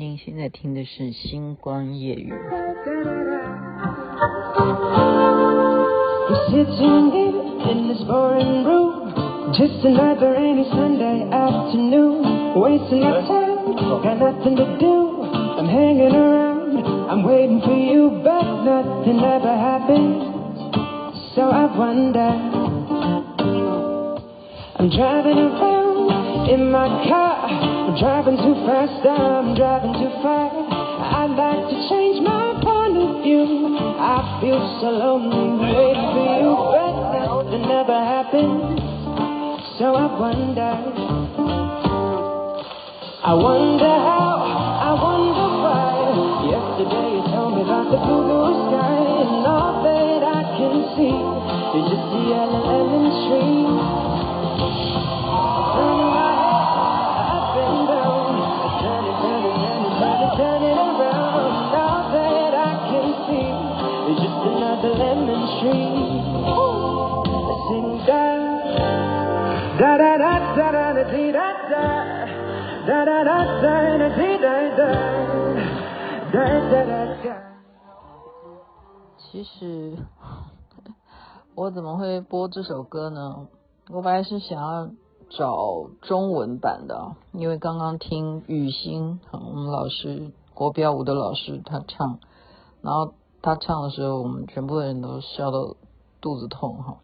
您现在听的是《星光夜 I'm driving too fast, I'm driving too far. I'd like to change my point of view. I feel so lonely waiting for you, but nothing ever happens. So I wonder, I wonder how, I wonder why. Yesterday you told me about the blue, blue sky, and all that I can see is just the yellow lemon tree.》。其实我怎么会播这首歌呢？我本来是想要找中文版的，因为刚刚听雨欣，我们老师国标舞的老师他唱，然后他唱的时候，我们全部的人都笑到肚子痛哈。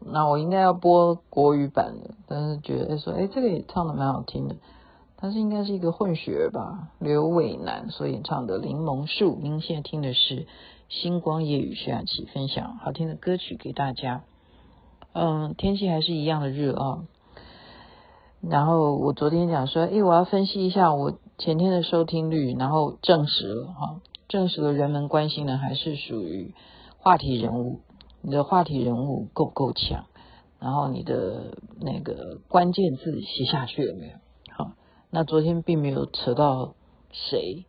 那我应该要播国语版的，但是觉得说，哎，这个也唱的蛮好听的。他是应该是一个混血吧，刘伟南所演唱的《柠檬树》。您现在听的是《星光夜雨》徐雅琪分享好听的歌曲给大家。嗯，天气还是一样的热啊。然后我昨天讲说，哎，我要分析一下我前天的收听率，然后证实了哈，证实了人们关心的还是属于话题人物。你的话题人物够不够强？然后你的那个关键字写下去了没有？好，那昨天并没有扯到谁，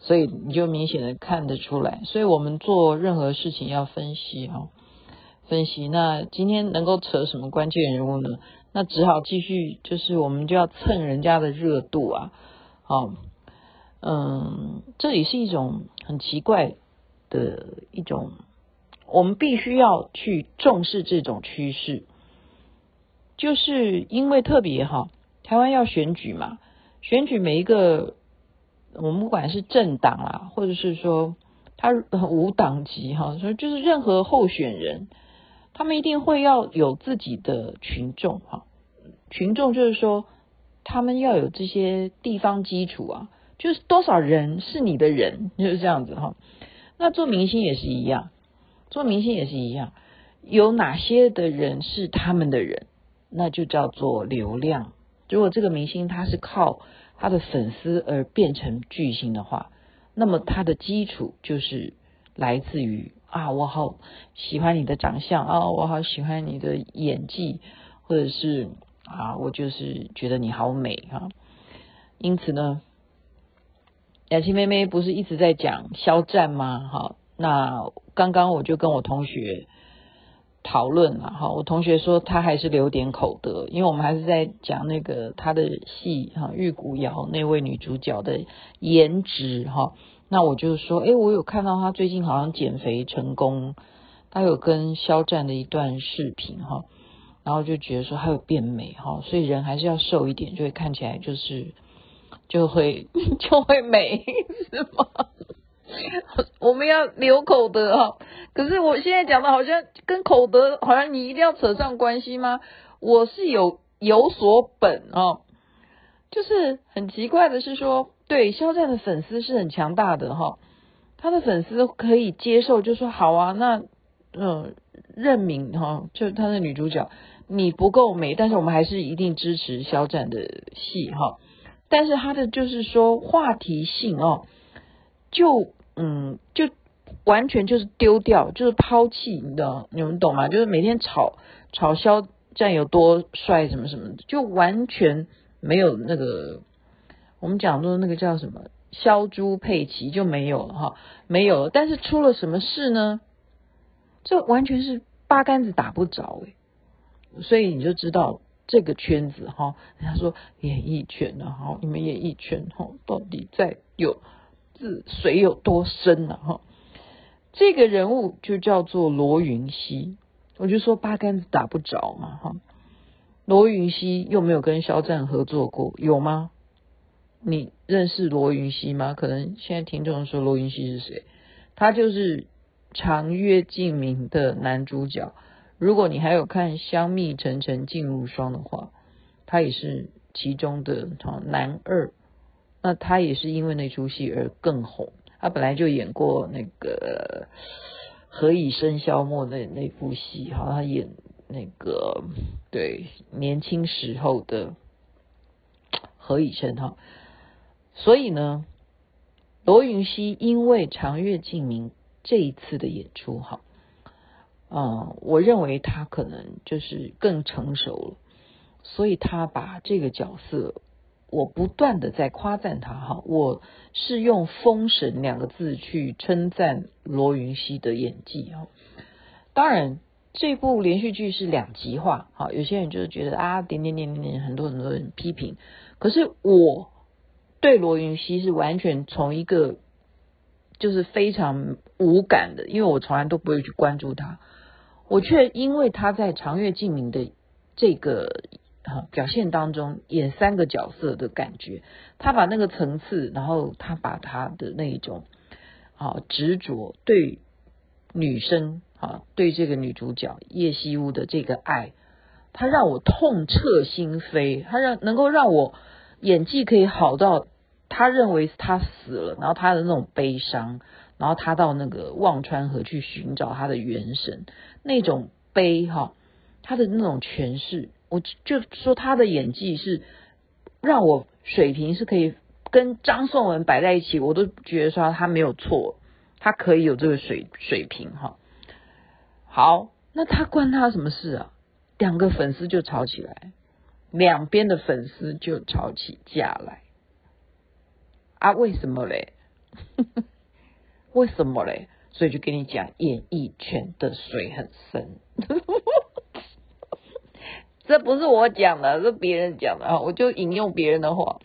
所以你就明显的看得出来。所以我们做任何事情要分析哈，分析。那今天能够扯什么关键人物呢？那只好继续，就是我们就要蹭人家的热度啊。好，嗯，这里是一种很奇怪的一种。我们必须要去重视这种趋势，就是因为特别哈，台湾要选举嘛，选举每一个我们不管是政党啊，或者是说他无党籍哈，所以就是任何候选人，他们一定会要有自己的群众哈，群众就是说他们要有这些地方基础啊，就是多少人是你的人，就是这样子哈。那做明星也是一样。做明星也是一样，有哪些的人是他们的人，那就叫做流量。如果这个明星他是靠他的粉丝而变成巨星的话，那么他的基础就是来自于啊，我好喜欢你的长相啊，我好喜欢你的演技，或者是啊，我就是觉得你好美啊。因此呢，雅琪妹妹不是一直在讲肖战吗？哈。那刚刚我就跟我同学讨论了哈，我同学说他还是留点口德，因为我们还是在讲那个他的戏哈，玉骨遥那位女主角的颜值哈。那我就说，诶，我有看到他最近好像减肥成功，他有跟肖战的一段视频哈，然后就觉得说他有变美哈，所以人还是要瘦一点，就会看起来就是就会 就会美，是吗？我们要留口德哈，可是我现在讲的好像跟口德好像你一定要扯上关系吗？我是有有所本哦，就是很奇怪的是说，对肖战的粉丝是很强大的哈，他的粉丝可以接受，就说好啊，那嗯任敏哈，就他的女主角你不够美，但是我们还是一定支持肖战的戏哈，但是他的就是说话题性哦。就嗯，就完全就是丢掉，就是抛弃，你知道？你们懂吗？就是每天吵吵肖战有多帅什么什么的，就完全没有那个我们讲说那个叫什么肖猪佩奇就没有了哈，没有了。但是出了什么事呢？这完全是八竿子打不着诶，所以你就知道这个圈子哈，人家说演艺圈呢，哈，你们演艺圈哈，到底在有是水有多深呢？哈，这个人物就叫做罗云熙，我就说八竿子打不着嘛，哈。罗云熙又没有跟肖战合作过，有吗？你认识罗云熙吗？可能现在听众说罗云熙是谁？他就是《长月烬明》的男主角。如果你还有看《香蜜沉沉烬如霜》的话，他也是其中的男二。那他也是因为那出戏而更红。他本来就演过那个《何以笙箫默》那那部戏，哈，他演那个对年轻时候的何以琛哈。所以呢，罗云熙因为《长月烬明》这一次的演出哈。嗯，我认为他可能就是更成熟了，所以他把这个角色，我不断的在夸赞他哈，我是用“封神”两个字去称赞罗云熙的演技哈。当然，这部连续剧是两极化，哈，有些人就是觉得啊，点点点点点，很多很多人批评，可是我对罗云熙是完全从一个就是非常无感的，因为我从来都不会去关注他。我却因为他在《长月烬明》的这个啊表现当中演三个角色的感觉，他把那个层次，然后他把他的那种啊执着对女生啊对这个女主角叶希乌的这个爱，他让我痛彻心扉，他让能够让我演技可以好到他认为他死了，然后他的那种悲伤。然后他到那个忘川河去寻找他的元神，那种悲哈，他的那种诠释，我就说他的演技是让我水平是可以跟张颂文摆在一起，我都觉得说他没有错，他可以有这个水水平哈。好，那他关他什么事啊？两个粉丝就吵起来，两边的粉丝就吵起架来啊？为什么嘞？为什么嘞？所以就跟你讲，演艺圈的水很深。这不是我讲的，是别人讲的啊！我就引用别人的话。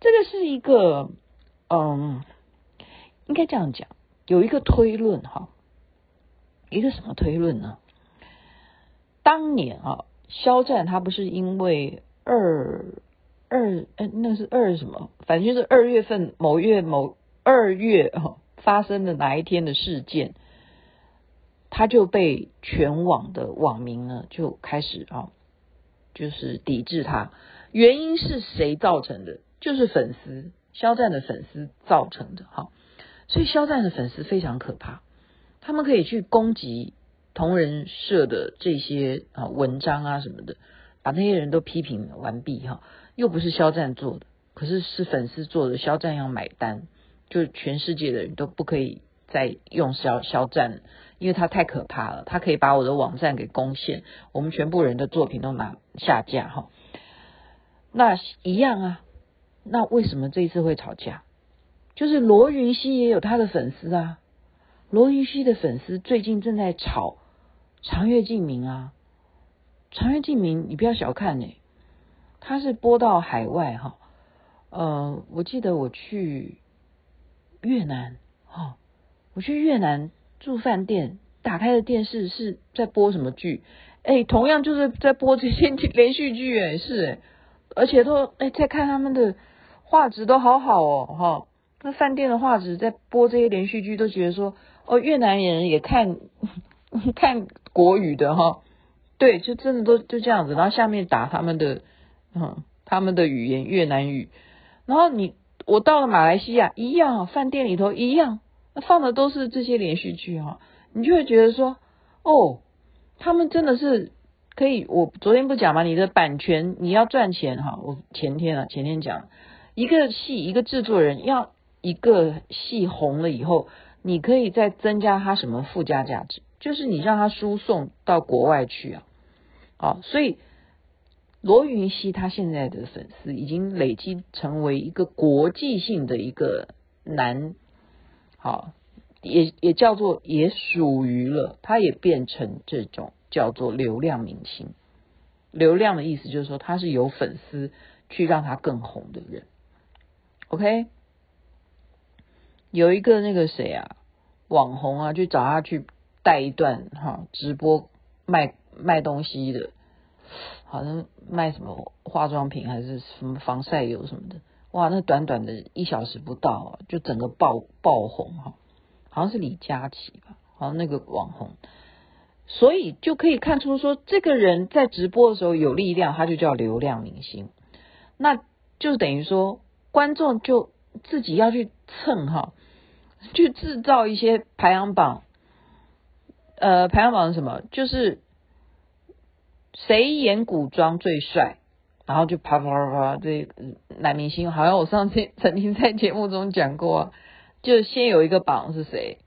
这个是一个，嗯，应该这样讲，有一个推论哈。一个什么推论呢？当年啊，肖战他不是因为二二哎，那是二什么？反正就是二月份某月某。二月哈发生的哪一天的事件，他就被全网的网民呢就开始啊，就是抵制他。原因是谁造成的？就是粉丝肖战的粉丝造成的哈。所以肖战的粉丝非常可怕，他们可以去攻击同人社的这些啊文章啊什么的，把那些人都批评完毕哈。又不是肖战做的，可是是粉丝做的，肖战要买单。就全世界的人都不可以再用肖肖战，因为他太可怕了，他可以把我的网站给攻陷，我们全部人的作品都拿下架哈。那一样啊，那为什么这一次会吵架？就是罗云熙也有他的粉丝啊，罗云熙的粉丝最近正在吵《长月烬明》啊，《长月烬明》你不要小看哎，他是播到海外哈，呃，我记得我去。越南，哦，我去越南住饭店，打开的电视是在播什么剧？哎，同样就是在播这些连续剧，哎，是哎，而且都哎在看他们的画质都好好哦，哈、那饭店的画质在播这些连续剧，都觉得说哦，越南人也看 看国语的哈、对，就真的都就这样子，然后下面打他们的嗯他们的语言越南语，然后你。我到了马来西亚，一样，饭店里头一样，放的都是这些连续剧哈，你就会觉得说，哦，他们真的是可以。我昨天不讲吗？你的版权你要赚钱哈。我前天啊，前天讲一个戏，一个制作人要一个戏红了以后，你可以再增加它什么附加价值，就是你让它输送到国外去啊，好，所以。罗云熙他现在的粉丝已经累积成为一个国际性的一个男，好，也也叫做也属于了，他也变成这种叫做流量明星，流量的意思就是说他是有粉丝去让他更红的人。OK，有一个那个谁啊，网红啊，就找他去带一段哈直播卖卖东西的，好像卖什么化妆品还是什么防晒油什么的。哇，那短短的一小时不到，就整个爆爆红哈，好像是李佳琦吧，好像那个网红，所以就可以看出说，这个人在直播的时候有力量，他就叫流量明星，那就等于说观众就自己要去蹭哈，去制造一些排行榜，呃，排行榜是什么？就是谁演古装最帅。然后就啪啪啪啪，这男明星好像我上次曾经在节目中讲过，就先有一个榜是谁，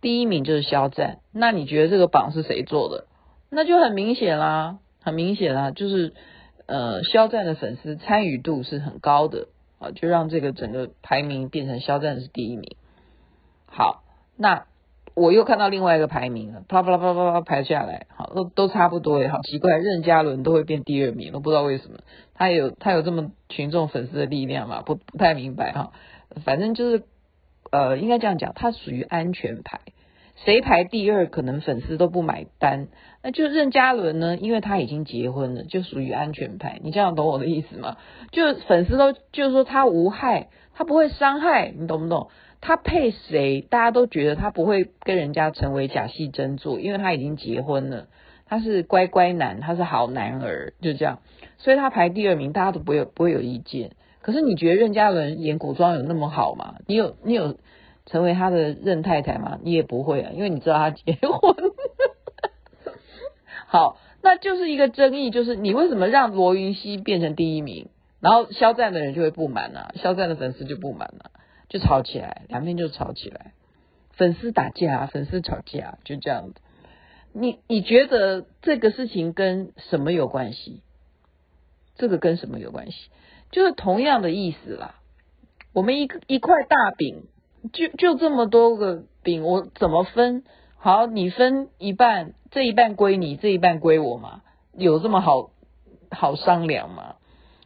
第一名就是肖战。那你觉得这个榜是谁做的？那就很明显啦，很明显啦，就是呃肖战的粉丝参与度是很高的啊，就让这个整个排名变成肖战是第一名。好，那。我又看到另外一个排名了，啪啪啪啪啪排下来，好，都都差不多耶，好奇怪，任嘉伦都会变第二名，我不知道为什么，他有他有这么群众粉丝的力量嘛？不不太明白哈，反正就是呃，应该这样讲，他属于安全牌，谁排第二可能粉丝都不买单，那就任嘉伦呢，因为他已经结婚了，就属于安全牌，你这样懂我的意思吗？就粉丝都就是说他无害，他不会伤害，你懂不懂？他配谁，大家都觉得他不会跟人家成为假戏真做，因为他已经结婚了，他是乖乖男，他是好男儿，就这样，所以他排第二名，大家都不会不会有意见。可是你觉得任嘉伦演古装有那么好吗？你有你有成为他的任太太吗？你也不会啊，因为你知道他结婚。好，那就是一个争议，就是你为什么让罗云熙变成第一名，然后肖战的人就会不满了，肖战的粉丝就不满了。就吵起来，两边就吵起来，粉丝打架，粉丝吵架，就这样子。你你觉得这个事情跟什么有关系？这个跟什么有关系？就是同样的意思啦。我们一一块大饼，就就这么多个饼，我怎么分？好，你分一半，这一半归你，这一半归我嘛？有这么好好商量吗？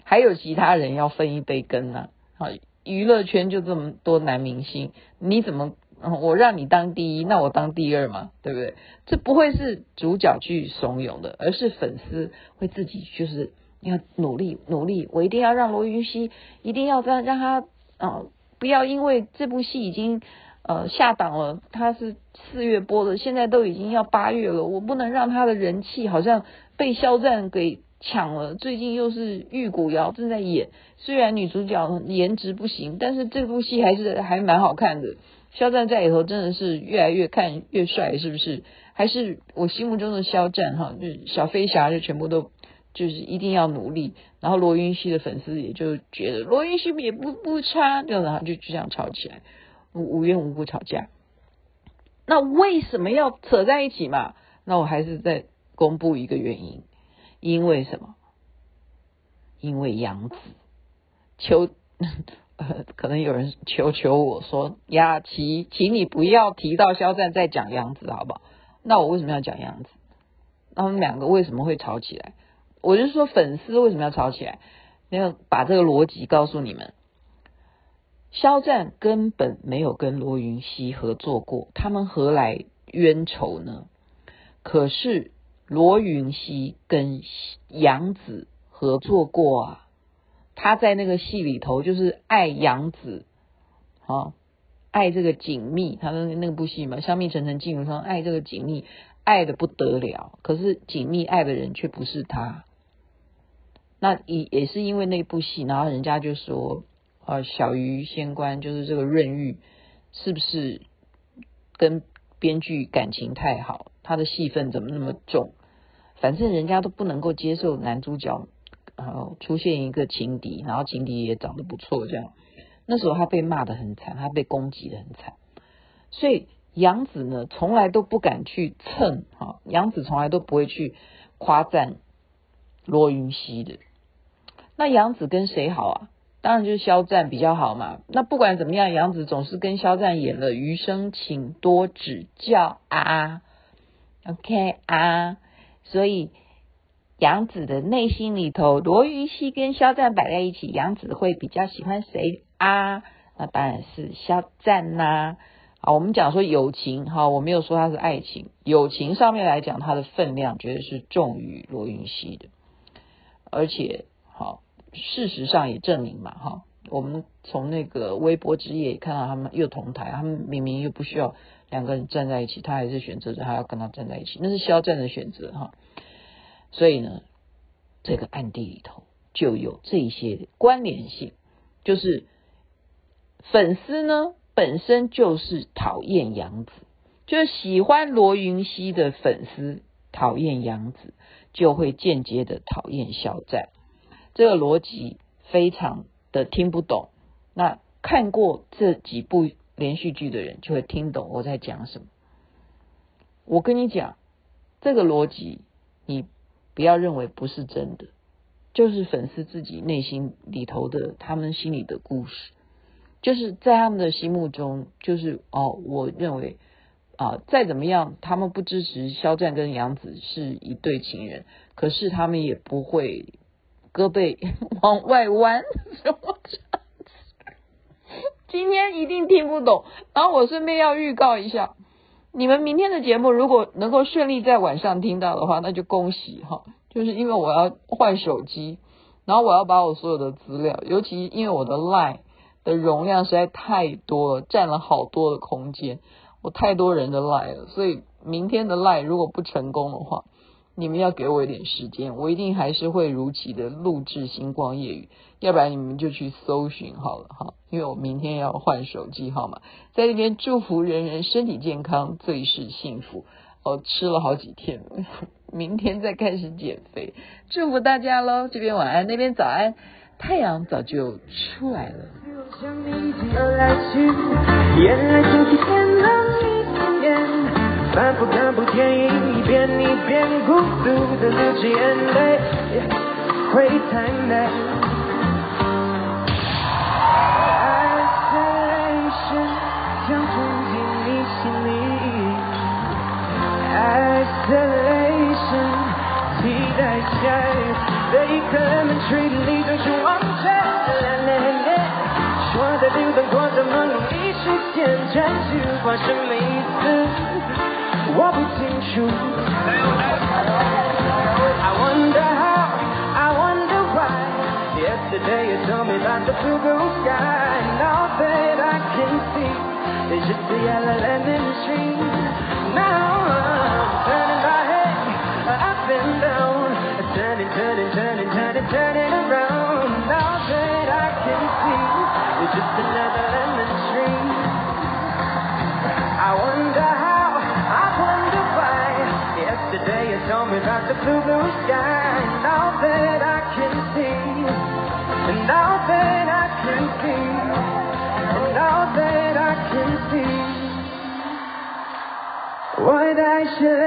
还有其他人要分一杯羹呢？好。娱乐圈就这么多男明星，你怎么嗯我让你当第一，那我当第二嘛，对不对？这不会是主角去怂恿的，而是粉丝会自己就是要努力努力，我一定要让罗云熙，一定要让让他啊、不要因为这部戏已经呃下档了，他是四月播的，现在都已经要八月了，我不能让他的人气好像被肖战给。抢了，最近又是玉骨遥正在演，虽然女主角颜值不行，但是这部戏还是还蛮好看的。肖战在里头真的是越来越看越帅，是不是？还是我心目中的肖战哈，就小飞侠就全部都就是一定要努力，然后罗云熙的粉丝也就觉得罗云熙也不不差，就然后就就这样吵起来，无缘无故吵架。那为什么要扯在一起嘛？那我还是再公布一个原因。因为什么？因为杨紫求，呃，可能有人求求我说：“雅琪，请你不要提到肖战，再讲杨紫好不好？”那我为什么要讲杨紫？他们两个为什么会吵起来？我就说粉丝为什么要吵起来？要把这个逻辑告诉你们。肖战根本没有跟罗云熙合作过，他们何来冤仇呢？可是。罗云熙跟杨紫合作过啊，他在那个戏里头就是爱杨紫，啊，爱这个锦觅，他的那部戏嘛，香蜜沉沉烬如霜，爱这个锦觅，爱的不得了。可是紧密爱的人却不是他，那也也是因为那部戏，然后人家就说，呃，小鱼仙官就是这个润玉，是不是跟编剧感情太好，他的戏份怎么那么重？反正人家都不能够接受男主角，然后出现一个情敌，然后情敌也长得不错，这样。那时候他被骂得很惨，他被攻击得很惨。所以杨紫呢，从来都不敢去蹭哈，杨紫从来都不会去夸赞罗云熙的。那杨紫跟谁好啊？当然就是肖战比较好嘛。那不管怎么样，杨紫总是跟肖战演了《余生，请多指教》啊。OK 啊。所以杨紫的内心里头，罗云熙跟肖战摆在一起，杨紫会比较喜欢谁啊？那当然是肖战呐、啊。好，我们讲说友情，哈，我没有说他是爱情，友情上面来讲，他的分量绝对是重于罗云熙的。而且，好，事实上也证明嘛，哈，我们从那个微博之夜看到他们又同台，他们明明又不需要两个人站在一起，他还是选择着还要跟他站在一起，那是肖战的选择，哈。所以呢，这个暗地里头就有这些关联性，就是粉丝呢本身就是讨厌杨紫，就是喜欢罗云熙的粉丝讨厌杨紫，就会间接的讨厌肖战。这个逻辑非常的听不懂，那看过这几部连续剧的人就会听懂我在讲什么。我跟你讲，这个逻辑你。不要认为不是真的，就是粉丝自己内心里头的他们心里的故事，就是在他们的心目中，就是哦，我认为啊、再怎么样，他们不支持肖战跟杨紫是一对情人，可是他们也不会胳膊往外弯，什么？今天一定听不懂，然后我顺便要预告一下。你们明天的节目如果能够顺利在晚上听到的话，那就恭喜哈！就是因为我要换手机，然后我要把我所有的资料，尤其因为我的 Line 的容量实在太多了，占了好多的空间，我太多人的 Line 了，所以明天的 Line 如果不成功的话，你们要给我一点时间，我一定还是会如期的录制《星光夜语》，要不然你们就去搜寻好了哈，因为我明天要换手机号码，在这边祝福人人身体健康，最是幸福。哦，吃了好几天，明天再开始减肥，祝福大家喽！这边晚安，那边早安，太阳早就出来了。反复看部电影，一遍一遍孤独的流着眼泪，会太美。Isolation 想冲进你心里，Isolation 期待下雨的一刻，Lemon Tree 你总是忘记，说的流动过的梦里，一时间转去，发生什么意思 Shoes. I wonder how, I wonder why. Yesterday you told me about the blue, blue sky, and all that I can see is just the yellow lemon in the. Now I'm turning my head up and down, turning, turning, turning, turning, turning around. The blue, sky. And all that I can see And all that I can see And all that I can see What I should